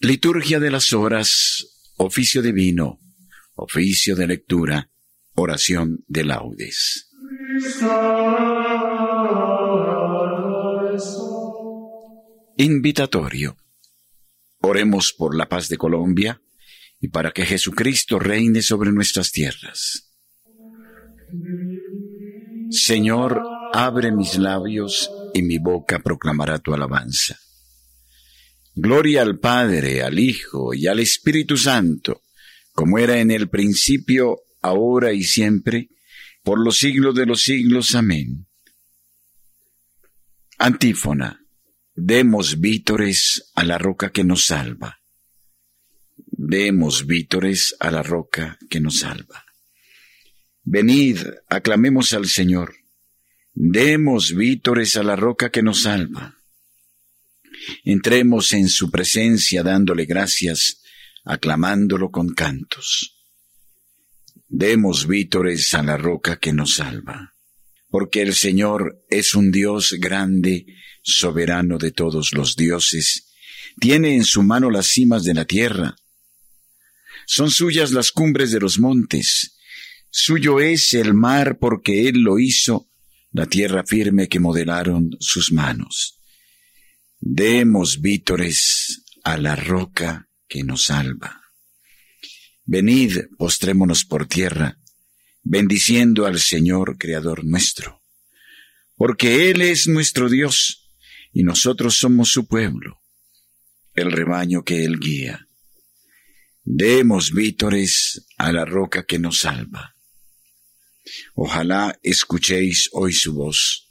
Liturgia de las horas, oficio divino, oficio de lectura, oración de laudes. Invitatorio. Oremos por la paz de Colombia y para que Jesucristo reine sobre nuestras tierras. Señor, abre mis labios y mi boca proclamará tu alabanza. Gloria al Padre, al Hijo y al Espíritu Santo, como era en el principio, ahora y siempre, por los siglos de los siglos. Amén. Antífona. Demos vítores a la roca que nos salva. Demos vítores a la roca que nos salva. Venid, aclamemos al Señor. Demos vítores a la roca que nos salva. Entremos en su presencia dándole gracias, aclamándolo con cantos. Demos vítores a la roca que nos salva, porque el Señor es un Dios grande, soberano de todos los dioses, tiene en su mano las cimas de la tierra. Son suyas las cumbres de los montes, suyo es el mar porque Él lo hizo, la tierra firme que modelaron sus manos. Demos vítores a la roca que nos salva. Venid, postrémonos por tierra, bendiciendo al Señor Creador nuestro, porque Él es nuestro Dios y nosotros somos su pueblo, el rebaño que Él guía. Demos vítores a la roca que nos salva. Ojalá escuchéis hoy su voz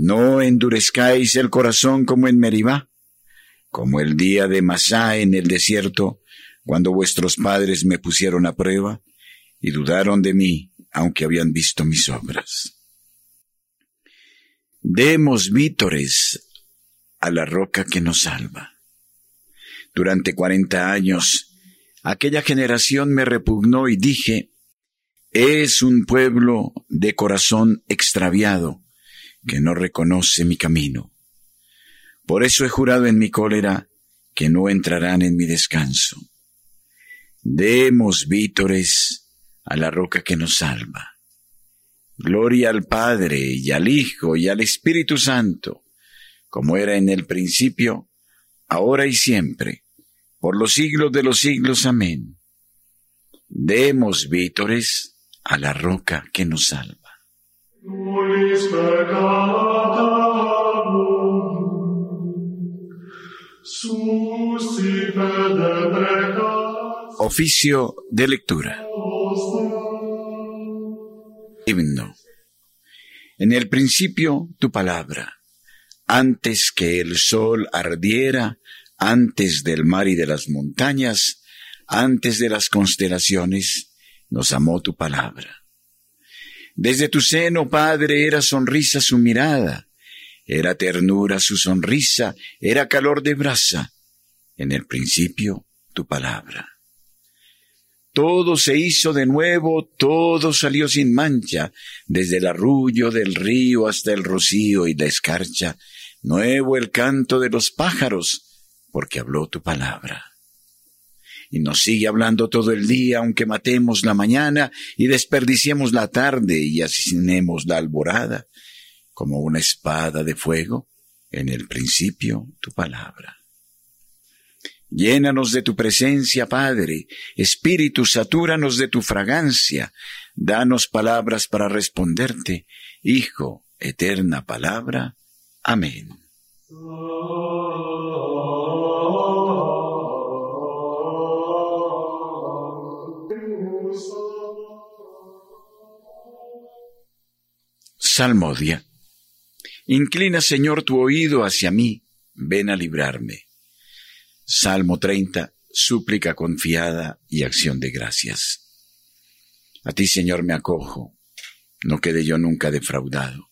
no endurezcáis el corazón como en Meribá, como el día de Masá en el desierto, cuando vuestros padres me pusieron a prueba y dudaron de mí, aunque habían visto mis obras. Demos vítores a la roca que nos salva. Durante cuarenta años, aquella generación me repugnó y dije, es un pueblo de corazón extraviado que no reconoce mi camino. Por eso he jurado en mi cólera que no entrarán en mi descanso. Demos vítores a la roca que nos salva. Gloria al Padre y al Hijo y al Espíritu Santo, como era en el principio, ahora y siempre, por los siglos de los siglos. Amén. Demos vítores a la roca que nos salva. Oficio de lectura. Himno. En el principio tu palabra, antes que el sol ardiera, antes del mar y de las montañas, antes de las constelaciones, nos amó tu palabra. Desde tu seno, Padre, era sonrisa su mirada, era ternura su sonrisa, era calor de brasa. En el principio, tu palabra. Todo se hizo de nuevo, todo salió sin mancha, desde el arrullo del río hasta el rocío y la escarcha, nuevo el canto de los pájaros, porque habló tu palabra y nos sigue hablando todo el día, aunque matemos la mañana y desperdiciemos la tarde y asesinemos la alborada, como una espada de fuego, en el principio tu palabra. Llénanos de tu presencia, Padre, Espíritu, satúranos de tu fragancia, danos palabras para responderte, Hijo, eterna palabra. Amén. Salmodia. Inclina, Señor, tu oído hacia mí, ven a librarme. Salmo 30, súplica confiada y acción de gracias. A ti, Señor, me acojo, no quede yo nunca defraudado.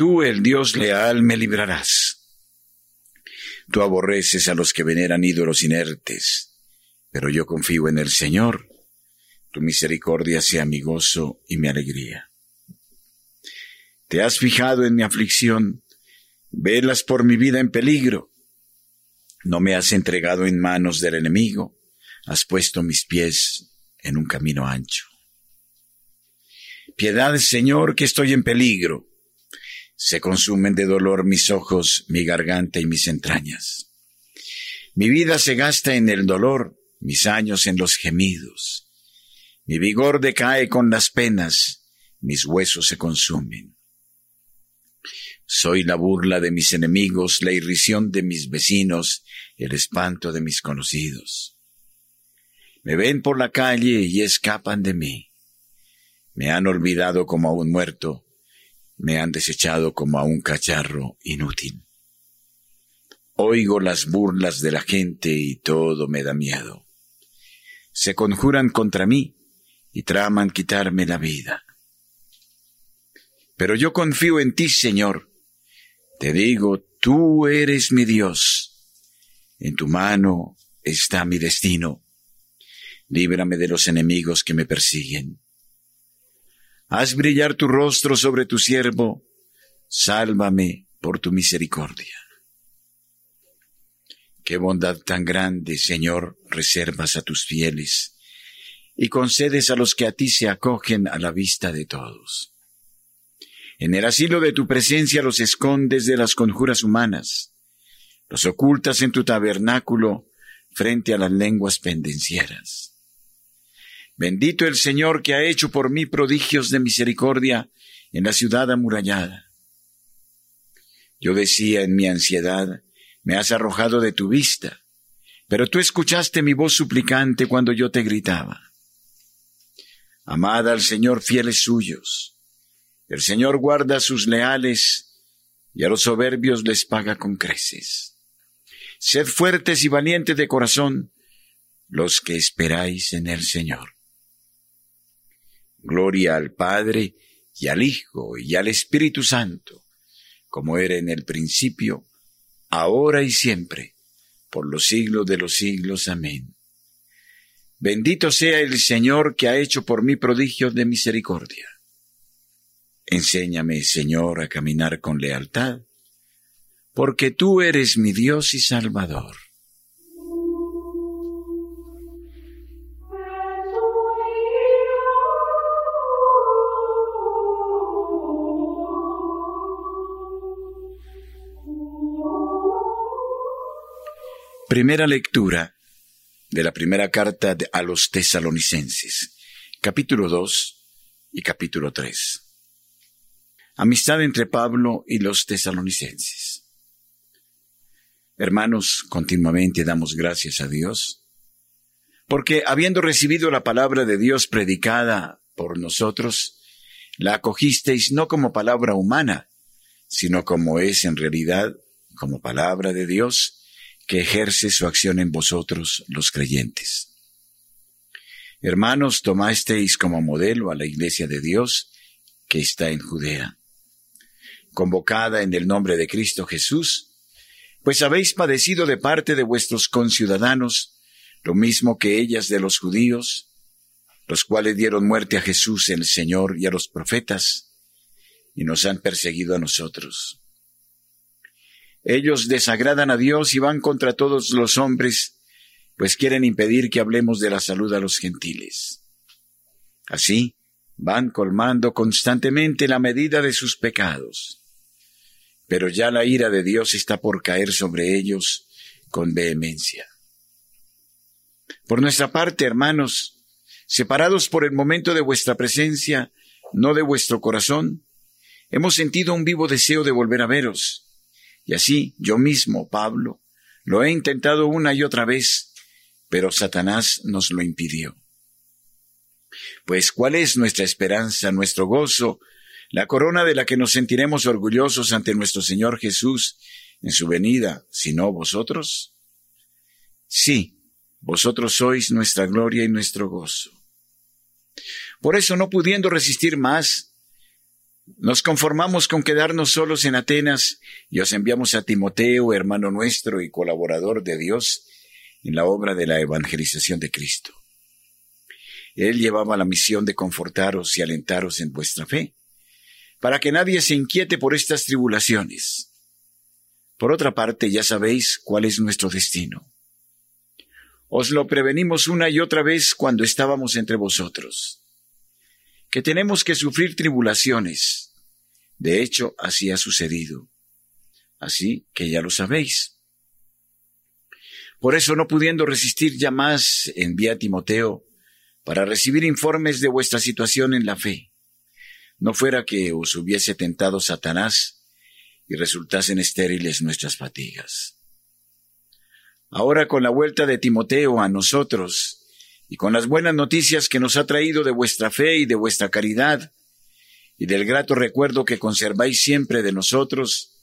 tú el Dios leal me librarás. Tú aborreces a los que veneran ídolos inertes, pero yo confío en el Señor. Tu misericordia sea mi gozo y mi alegría. Te has fijado en mi aflicción, velas por mi vida en peligro. No me has entregado en manos del enemigo, has puesto mis pies en un camino ancho. Piedad, Señor, que estoy en peligro. Se consumen de dolor mis ojos, mi garganta y mis entrañas. Mi vida se gasta en el dolor, mis años en los gemidos. Mi vigor decae con las penas, mis huesos se consumen. Soy la burla de mis enemigos, la irrisión de mis vecinos, el espanto de mis conocidos. Me ven por la calle y escapan de mí. Me han olvidado como a un muerto, me han desechado como a un cacharro inútil. Oigo las burlas de la gente y todo me da miedo. Se conjuran contra mí y traman quitarme la vida. Pero yo confío en ti, Señor. Te digo, tú eres mi Dios. En tu mano está mi destino. Líbrame de los enemigos que me persiguen. Haz brillar tu rostro sobre tu siervo, sálvame por tu misericordia. Qué bondad tan grande, Señor, reservas a tus fieles y concedes a los que a ti se acogen a la vista de todos. En el asilo de tu presencia los escondes de las conjuras humanas, los ocultas en tu tabernáculo frente a las lenguas pendencieras. Bendito el Señor que ha hecho por mí prodigios de misericordia en la ciudad amurallada. Yo decía en mi ansiedad, me has arrojado de tu vista, pero tú escuchaste mi voz suplicante cuando yo te gritaba. Amad al Señor fieles suyos. El Señor guarda a sus leales y a los soberbios les paga con creces. Sed fuertes y valientes de corazón los que esperáis en el Señor. Gloria al Padre y al Hijo y al Espíritu Santo, como era en el principio, ahora y siempre, por los siglos de los siglos. Amén. Bendito sea el Señor que ha hecho por mí prodigios de misericordia. Enséñame, Señor, a caminar con lealtad, porque tú eres mi Dios y Salvador. Primera lectura de la primera carta a los tesalonicenses, capítulo 2 y capítulo 3. Amistad entre Pablo y los tesalonicenses. Hermanos, continuamente damos gracias a Dios, porque habiendo recibido la palabra de Dios predicada por nosotros, la acogisteis no como palabra humana, sino como es en realidad, como palabra de Dios, que ejerce su acción en vosotros los creyentes. Hermanos, tomasteis como modelo a la iglesia de Dios que está en Judea, convocada en el nombre de Cristo Jesús, pues habéis padecido de parte de vuestros conciudadanos lo mismo que ellas de los judíos, los cuales dieron muerte a Jesús el Señor y a los profetas, y nos han perseguido a nosotros. Ellos desagradan a Dios y van contra todos los hombres, pues quieren impedir que hablemos de la salud a los gentiles. Así, van colmando constantemente la medida de sus pecados. Pero ya la ira de Dios está por caer sobre ellos con vehemencia. Por nuestra parte, hermanos, separados por el momento de vuestra presencia, no de vuestro corazón, hemos sentido un vivo deseo de volver a veros y así yo mismo, Pablo, Lo he intentado una y otra vez, pero Satanás nos lo impidió. Pues, ¿cuál es nuestra esperanza, nuestro gozo, la corona de la que nos sentiremos orgullosos ante nuestro Señor Jesús en su venida, sino vosotros? Sí, vosotros sois nuestra gloria y nuestro gozo. Por eso, no pudiendo resistir más, nos conformamos con quedarnos solos en Atenas y os enviamos a Timoteo, hermano nuestro y colaborador de Dios en la obra de la evangelización de Cristo. Él llevaba la misión de confortaros y alentaros en vuestra fe, para que nadie se inquiete por estas tribulaciones. Por otra parte, ya sabéis cuál es nuestro destino. Os lo prevenimos una y otra vez cuando estábamos entre vosotros, que tenemos que sufrir tribulaciones. De hecho, así ha sucedido. Así que ya lo sabéis. Por eso, no pudiendo resistir ya más, envía a Timoteo para recibir informes de vuestra situación en la fe. No fuera que os hubiese tentado Satanás y resultasen estériles nuestras fatigas. Ahora con la vuelta de Timoteo a nosotros y con las buenas noticias que nos ha traído de vuestra fe y de vuestra caridad y del grato recuerdo que conserváis siempre de nosotros,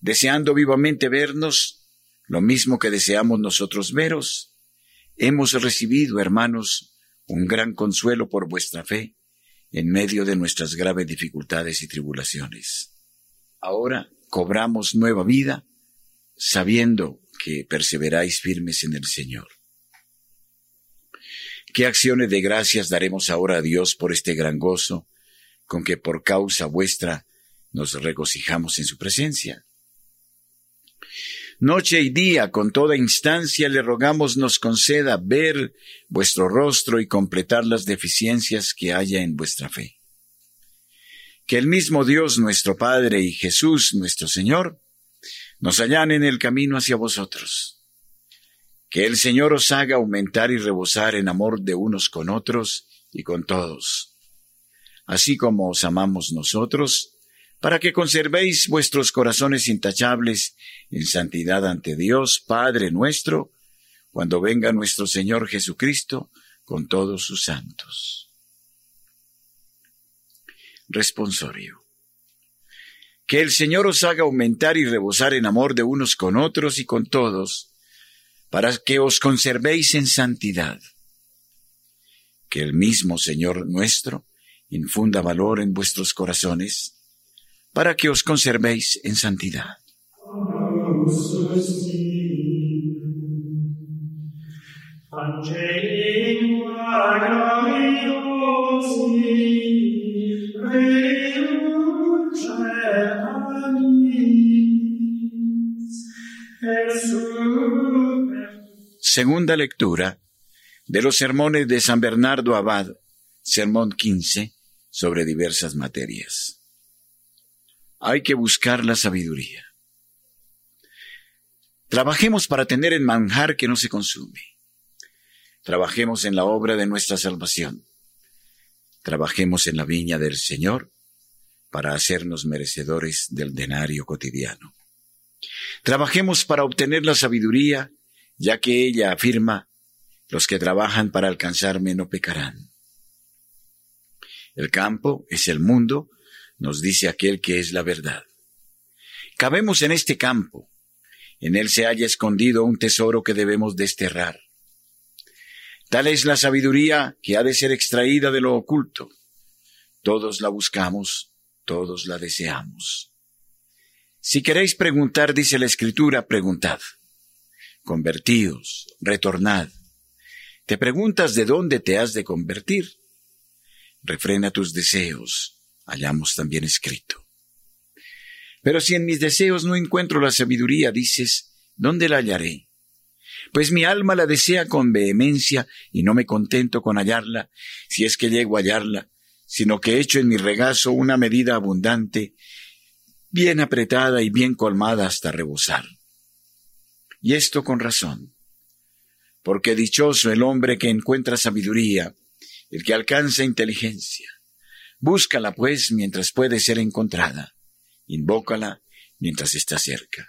deseando vivamente vernos, lo mismo que deseamos nosotros veros, hemos recibido, hermanos, un gran consuelo por vuestra fe en medio de nuestras graves dificultades y tribulaciones. Ahora cobramos nueva vida sabiendo que perseveráis firmes en el Señor. ¿Qué acciones de gracias daremos ahora a Dios por este gran gozo con que por causa vuestra nos regocijamos en su presencia? Noche y día, con toda instancia, le rogamos nos conceda ver vuestro rostro y completar las deficiencias que haya en vuestra fe. Que el mismo Dios nuestro Padre y Jesús nuestro Señor nos hallan en el camino hacia vosotros. Que el Señor os haga aumentar y rebosar en amor de unos con otros y con todos, así como os amamos nosotros, para que conservéis vuestros corazones intachables en santidad ante Dios, Padre nuestro, cuando venga nuestro Señor Jesucristo con todos sus santos. Responsorio. Que el Señor os haga aumentar y rebosar en amor de unos con otros y con todos, para que os conservéis en santidad. Que el mismo Señor nuestro infunda valor en vuestros corazones, para que os conservéis en santidad. Segunda lectura de los sermones de San Bernardo Abad, sermón 15, sobre diversas materias hay que buscar la sabiduría. Trabajemos para tener el manjar que no se consume. Trabajemos en la obra de nuestra salvación. Trabajemos en la viña del Señor para hacernos merecedores del denario cotidiano. Trabajemos para obtener la sabiduría, ya que ella afirma, los que trabajan para alcanzarme no pecarán. El campo es el mundo nos dice aquel que es la verdad. Cabemos en este campo, en él se halla escondido un tesoro que debemos desterrar. Tal es la sabiduría que ha de ser extraída de lo oculto. Todos la buscamos, todos la deseamos. Si queréis preguntar, dice la Escritura, preguntad. Convertíos, retornad. Te preguntas de dónde te has de convertir. Refrena tus deseos, hallamos también escrito. Pero si en mis deseos no encuentro la sabiduría, dices, ¿dónde la hallaré? Pues mi alma la desea con vehemencia y no me contento con hallarla, si es que llego a hallarla, sino que echo en mi regazo una medida abundante, bien apretada y bien colmada hasta rebosar. Y esto con razón, porque dichoso el hombre que encuentra sabiduría, el que alcanza inteligencia. Búscala, pues, mientras puede ser encontrada. Invócala mientras está cerca.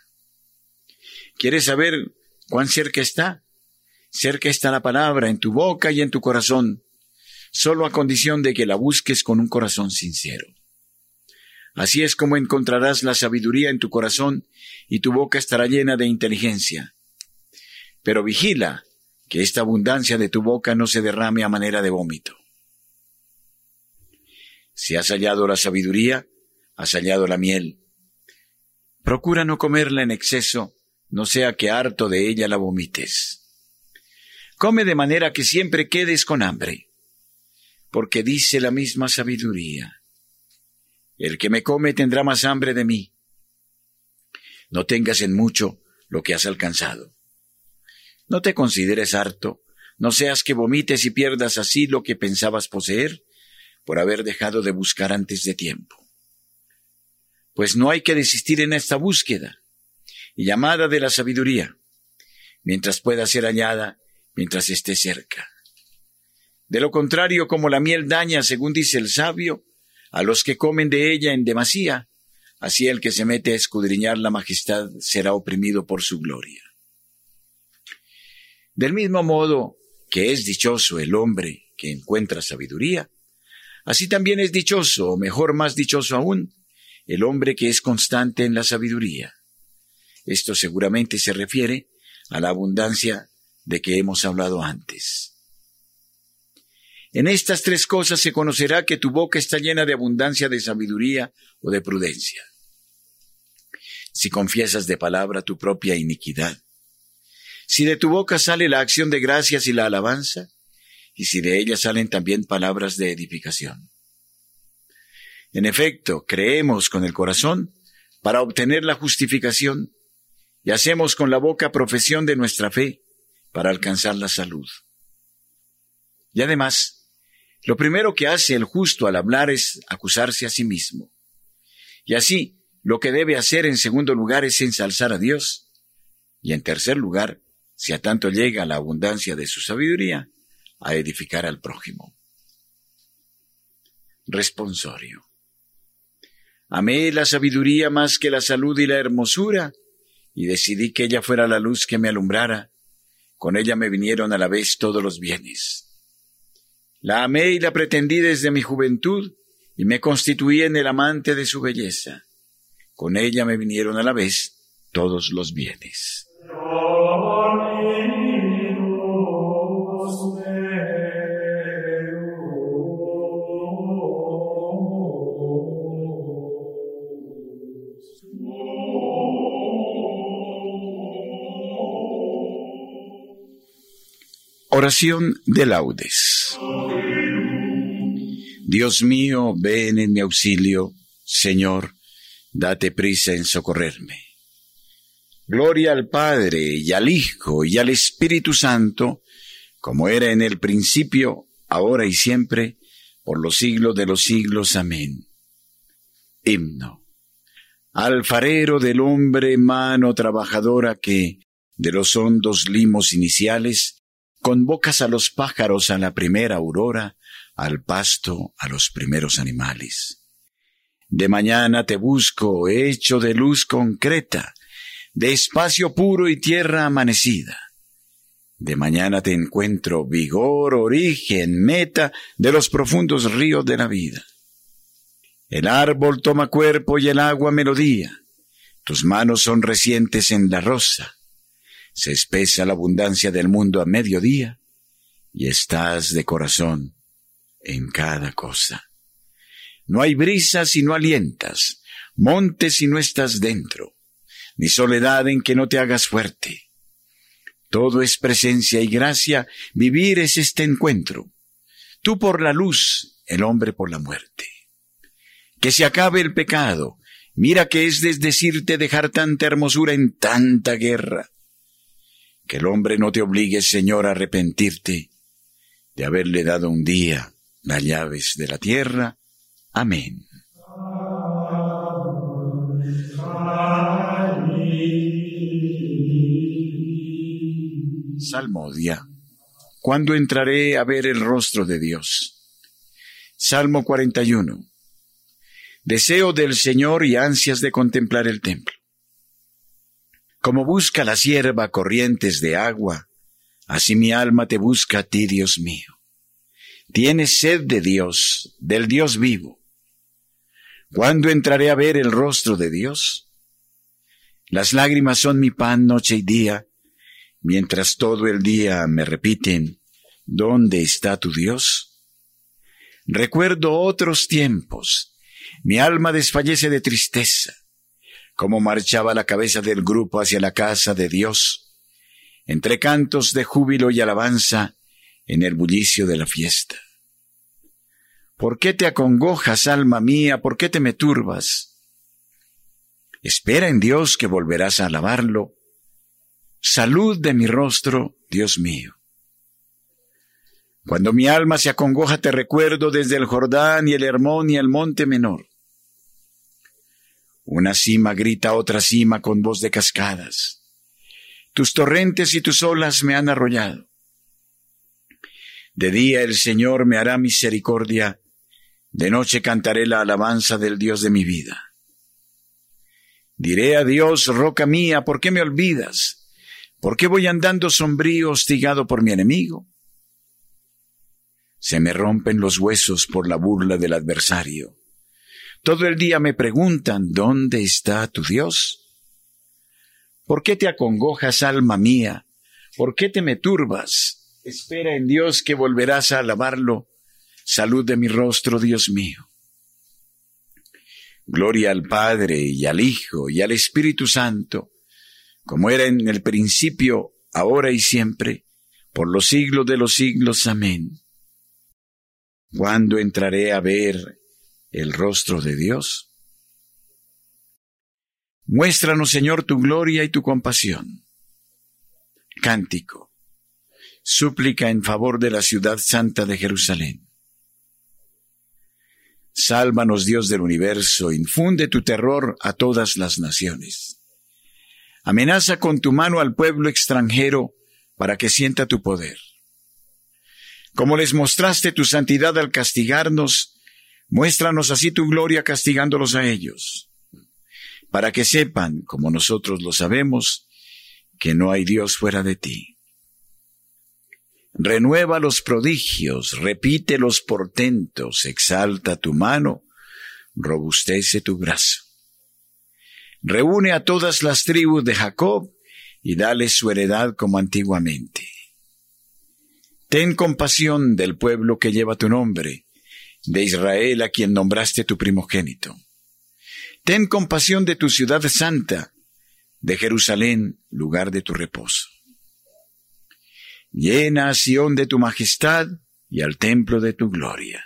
¿Quieres saber ¿Cuán cerca está? Cerca está la palabra en tu boca y en tu corazón, solo a condición de que la busques con un corazón sincero. Así es como encontrarás la sabiduría en tu corazón y tu boca estará llena de inteligencia. Pero vigila que esta abundancia de tu boca no se derrame a manera de vómito. Si has hallado la sabiduría, has hallado la miel. Procura no comerla en exceso, no sea que harto de ella la vomites. Come de manera que siempre quedes con hambre, porque dice la misma sabiduría. El que me come tendrá más hambre de mí. No tengas en mucho lo que has alcanzado. No te consideres harto, no seas que vomites y pierdas así lo que pensabas poseer por haber dejado de buscar antes de tiempo. Pues no hay que desistir en esta búsqueda y llamada de la sabiduría, mientras pueda ser hallada, mientras esté cerca. De lo contrario, como la miel daña, según dice el sabio, a los que comen de ella en demasía, así el que se mete a escudriñar la majestad será oprimido por su gloria. Del mismo modo que es dichoso el hombre que encuentra sabiduría, así también es dichoso, o mejor más dichoso aún, el hombre que es constante en la sabiduría. Esto seguramente se refiere a la abundancia de que hemos hablado antes. En estas tres cosas se conocerá que tu boca está llena de abundancia de sabiduría o de prudencia. Si confiesas de palabra tu propia iniquidad, si de tu boca sale la acción de gracias y la alabanza, y si de ella salen también palabras de edificación. En efecto, creemos con el corazón para obtener la justificación y hacemos con la boca profesión de nuestra fe para alcanzar la salud. Y además, lo primero que hace el justo al hablar es acusarse a sí mismo. Y así, lo que debe hacer en segundo lugar es ensalzar a Dios. Y en tercer lugar, si a tanto llega la abundancia de su sabiduría, a edificar al prójimo. Responsorio. Amé la sabiduría más que la salud y la hermosura, y decidí que ella fuera la luz que me alumbrara. Con ella me vinieron a la vez todos los bienes. La amé y la pretendí desde mi juventud y me constituí en el amante de su belleza. Con ella me vinieron a la vez todos los bienes. Oración de laudes. Dios mío, ven en mi auxilio, Señor, date prisa en socorrerme. Gloria al Padre y al Hijo y al Espíritu Santo, como era en el principio, ahora y siempre, por los siglos de los siglos. Amén. Himno. Alfarero del hombre, mano trabajadora que, de los hondos limos iniciales, convocas a los pájaros a la primera aurora, al pasto, a los primeros animales. De mañana te busco, hecho de luz concreta, de espacio puro y tierra amanecida. De mañana te encuentro vigor, origen, meta de los profundos ríos de la vida. El árbol toma cuerpo y el agua melodía. Tus manos son recientes en la rosa se espesa la abundancia del mundo a mediodía y estás de corazón en cada cosa. No hay brisa si no alientas, monte si no estás dentro, ni soledad en que no te hagas fuerte. Todo es presencia y gracia, vivir es este encuentro. Tú por la luz, el hombre por la muerte. Que se acabe el pecado, mira que es desdecirte dejar tanta hermosura en tanta guerra. Que el hombre no te obligue, Señor, a arrepentirte de haberle dado un día las llaves de la tierra. Amén. Salmodia. ¿Cuándo entraré a ver el rostro de Dios? Salmo 41. Deseo del Señor y ansias de contemplar el templo. Como busca la sierva corrientes de agua, así mi alma te busca a ti, Dios mío. Tienes sed de Dios, del Dios vivo. ¿Cuándo entraré a ver el rostro de Dios? Las lágrimas son mi pan noche y día, mientras todo el día me repiten, ¿dónde está tu Dios? Recuerdo otros tiempos, mi alma desfallece de tristeza, como marchaba la cabeza del grupo hacia la casa de Dios, entre cantos de júbilo y alabanza en el bullicio de la fiesta. ¿Por qué te acongojas, alma mía? ¿Por qué te me turbas? Espera en Dios que volverás a alabarlo. Salud de mi rostro, Dios mío. Cuando mi alma se acongoja te recuerdo desde el Jordán y el Hermón y el monte menor. Una cima grita a otra cima con voz de cascadas. Tus torrentes y tus olas me han arrollado. De día el Señor me hará misericordia, de noche cantaré la alabanza del Dios de mi vida. Diré a Dios, roca mía, ¿por qué me olvidas? ¿Por qué voy andando sombrío, hostigado por mi enemigo? Se me rompen los huesos por la burla del adversario. Todo el día me preguntan, ¿dónde está tu Dios? ¿Por qué te acongojas, alma mía? ¿Por qué te me turbas? Espera en Dios que volverás a alabarlo. Salud de mi rostro, Dios mío. Gloria al Padre y al Hijo y al Espíritu Santo, como era en el principio, ahora y siempre, por los siglos de los siglos. Amén. ¿Cuándo entraré a ver el rostro de Dios. Muéstranos, Señor, tu gloria y tu compasión. Cántico. Súplica en favor de la ciudad santa de Jerusalén. Sálvanos, Dios del universo, infunde tu terror a todas las naciones. Amenaza con tu mano al pueblo extranjero para que sienta tu poder. Como les mostraste tu santidad al castigarnos, Muéstranos así tu gloria castigándolos a ellos, para que sepan, como nosotros lo sabemos, que no hay Dios fuera de ti. Renueva los prodigios, repite los portentos, exalta tu mano, robustece tu brazo. Reúne a todas las tribus de Jacob y dale su heredad como antiguamente. Ten compasión del pueblo que lleva tu nombre, de Israel a quien nombraste tu primogénito. Ten compasión de tu ciudad santa, de Jerusalén, lugar de tu reposo. Llena a de tu majestad y al templo de tu gloria.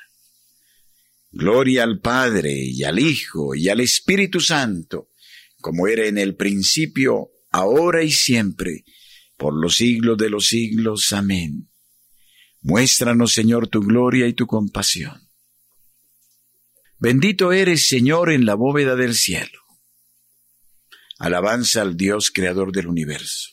Gloria al Padre y al Hijo y al Espíritu Santo, como era en el principio, ahora y siempre, por los siglos de los siglos. Amén. Muéstranos, Señor, tu gloria y tu compasión. Bendito eres, Señor, en la bóveda del cielo. Alabanza al Dios creador del universo.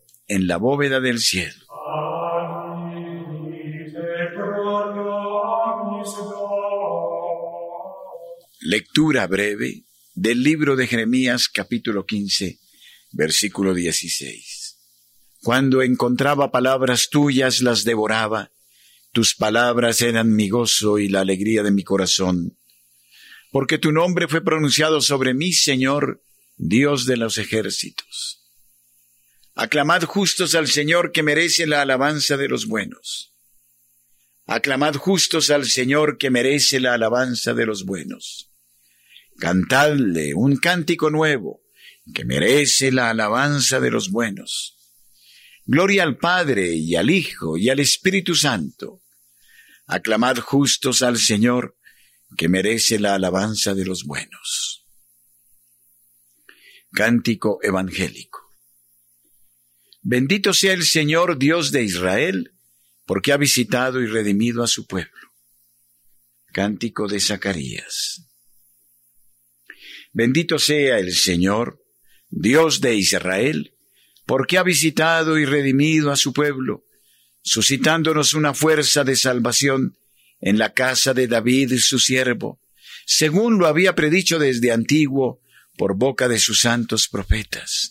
en la bóveda del cielo. Lectura breve del libro de Jeremías capítulo 15, versículo 16. Cuando encontraba palabras tuyas las devoraba, tus palabras eran mi gozo y la alegría de mi corazón porque tu nombre fue pronunciado sobre mí, Señor, Dios de los ejércitos. Aclamad justos al Señor que merece la alabanza de los buenos. Aclamad justos al Señor que merece la alabanza de los buenos. Cantadle un cántico nuevo que merece la alabanza de los buenos. Gloria al Padre y al Hijo y al Espíritu Santo. Aclamad justos al Señor que merece la alabanza de los buenos. Cántico evangélico. Bendito sea el Señor Dios de Israel, porque ha visitado y redimido a su pueblo. Cántico de Zacarías. Bendito sea el Señor, Dios de Israel, porque ha visitado y redimido a su pueblo, suscitándonos una fuerza de salvación en la casa de David su siervo, según lo había predicho desde antiguo por boca de sus santos profetas.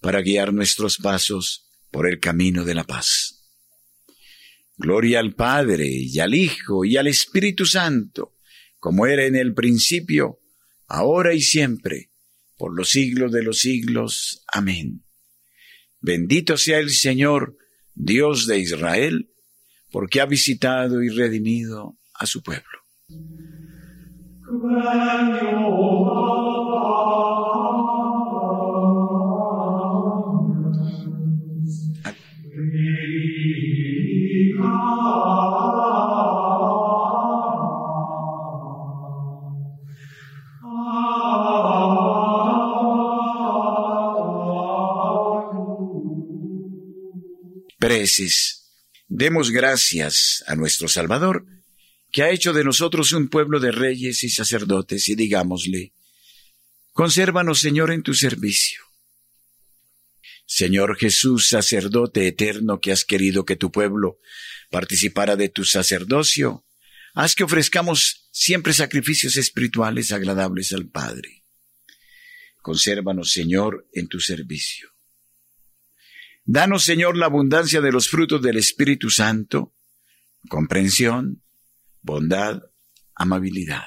para guiar nuestros pasos por el camino de la paz. Gloria al Padre y al Hijo y al Espíritu Santo, como era en el principio, ahora y siempre, por los siglos de los siglos. Amén. Bendito sea el Señor, Dios de Israel, porque ha visitado y redimido a su pueblo. Preces. Demos gracias a nuestro Salvador que ha hecho de nosotros un pueblo de reyes y sacerdotes, y digámosle, consérvanos, Señor, en tu servicio. Señor Jesús, sacerdote eterno que has querido que tu pueblo participara de tu sacerdocio, haz que ofrezcamos siempre sacrificios espirituales agradables al Padre. Consérvanos, Señor, en tu servicio. Danos, Señor, la abundancia de los frutos del Espíritu Santo, comprensión, bondad, amabilidad.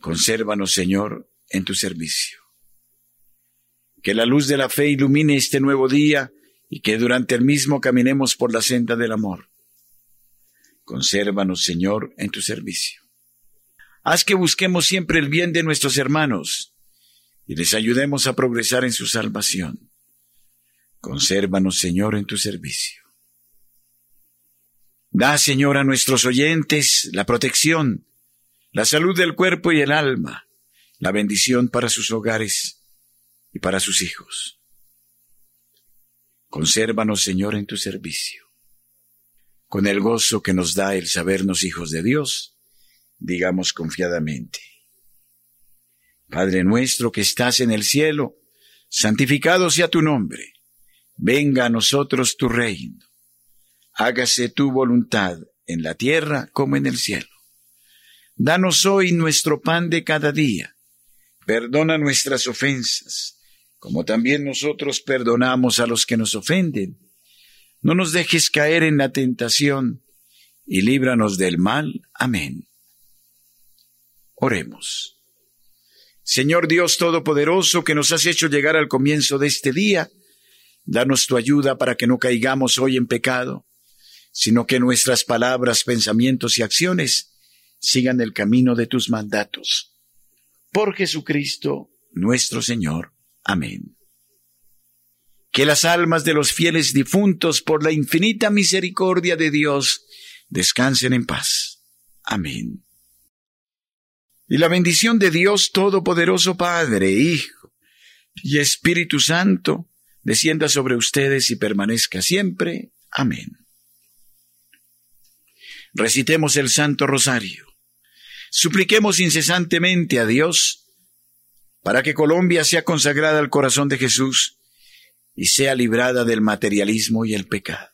Consérvanos, Señor, en tu servicio. Que la luz de la fe ilumine este nuevo día y que durante el mismo caminemos por la senda del amor. Consérvanos, Señor, en tu servicio. Haz que busquemos siempre el bien de nuestros hermanos y les ayudemos a progresar en su salvación. Consérvanos, Señor, en tu servicio. Da, Señor, a nuestros oyentes la protección, la salud del cuerpo y el alma, la bendición para sus hogares y para sus hijos. Consérvanos, Señor, en tu servicio. Con el gozo que nos da el sabernos hijos de Dios, digamos confiadamente. Padre nuestro que estás en el cielo, santificado sea tu nombre. Venga a nosotros tu reino hágase tu voluntad en la tierra como en el cielo. Danos hoy nuestro pan de cada día. Perdona nuestras ofensas, como también nosotros perdonamos a los que nos ofenden. No nos dejes caer en la tentación, y líbranos del mal. Amén. Oremos. Señor Dios Todopoderoso, que nos has hecho llegar al comienzo de este día, danos tu ayuda para que no caigamos hoy en pecado sino que nuestras palabras, pensamientos y acciones sigan el camino de tus mandatos. Por Jesucristo nuestro Señor. Amén. que las almas de los fieles difuntos, por la infinita misericordia de Dios, descansen en paz. Amén. Y la bendición de Dios Todopoderoso Padre, Hijo y Espíritu Santo, descienda sobre ustedes y permanezca siempre. Amén. Recitemos el Santo Rosario. Supliquemos incesantemente a Dios para que Colombia sea consagrada al corazón de Jesús y sea librada del materialismo y el pecado.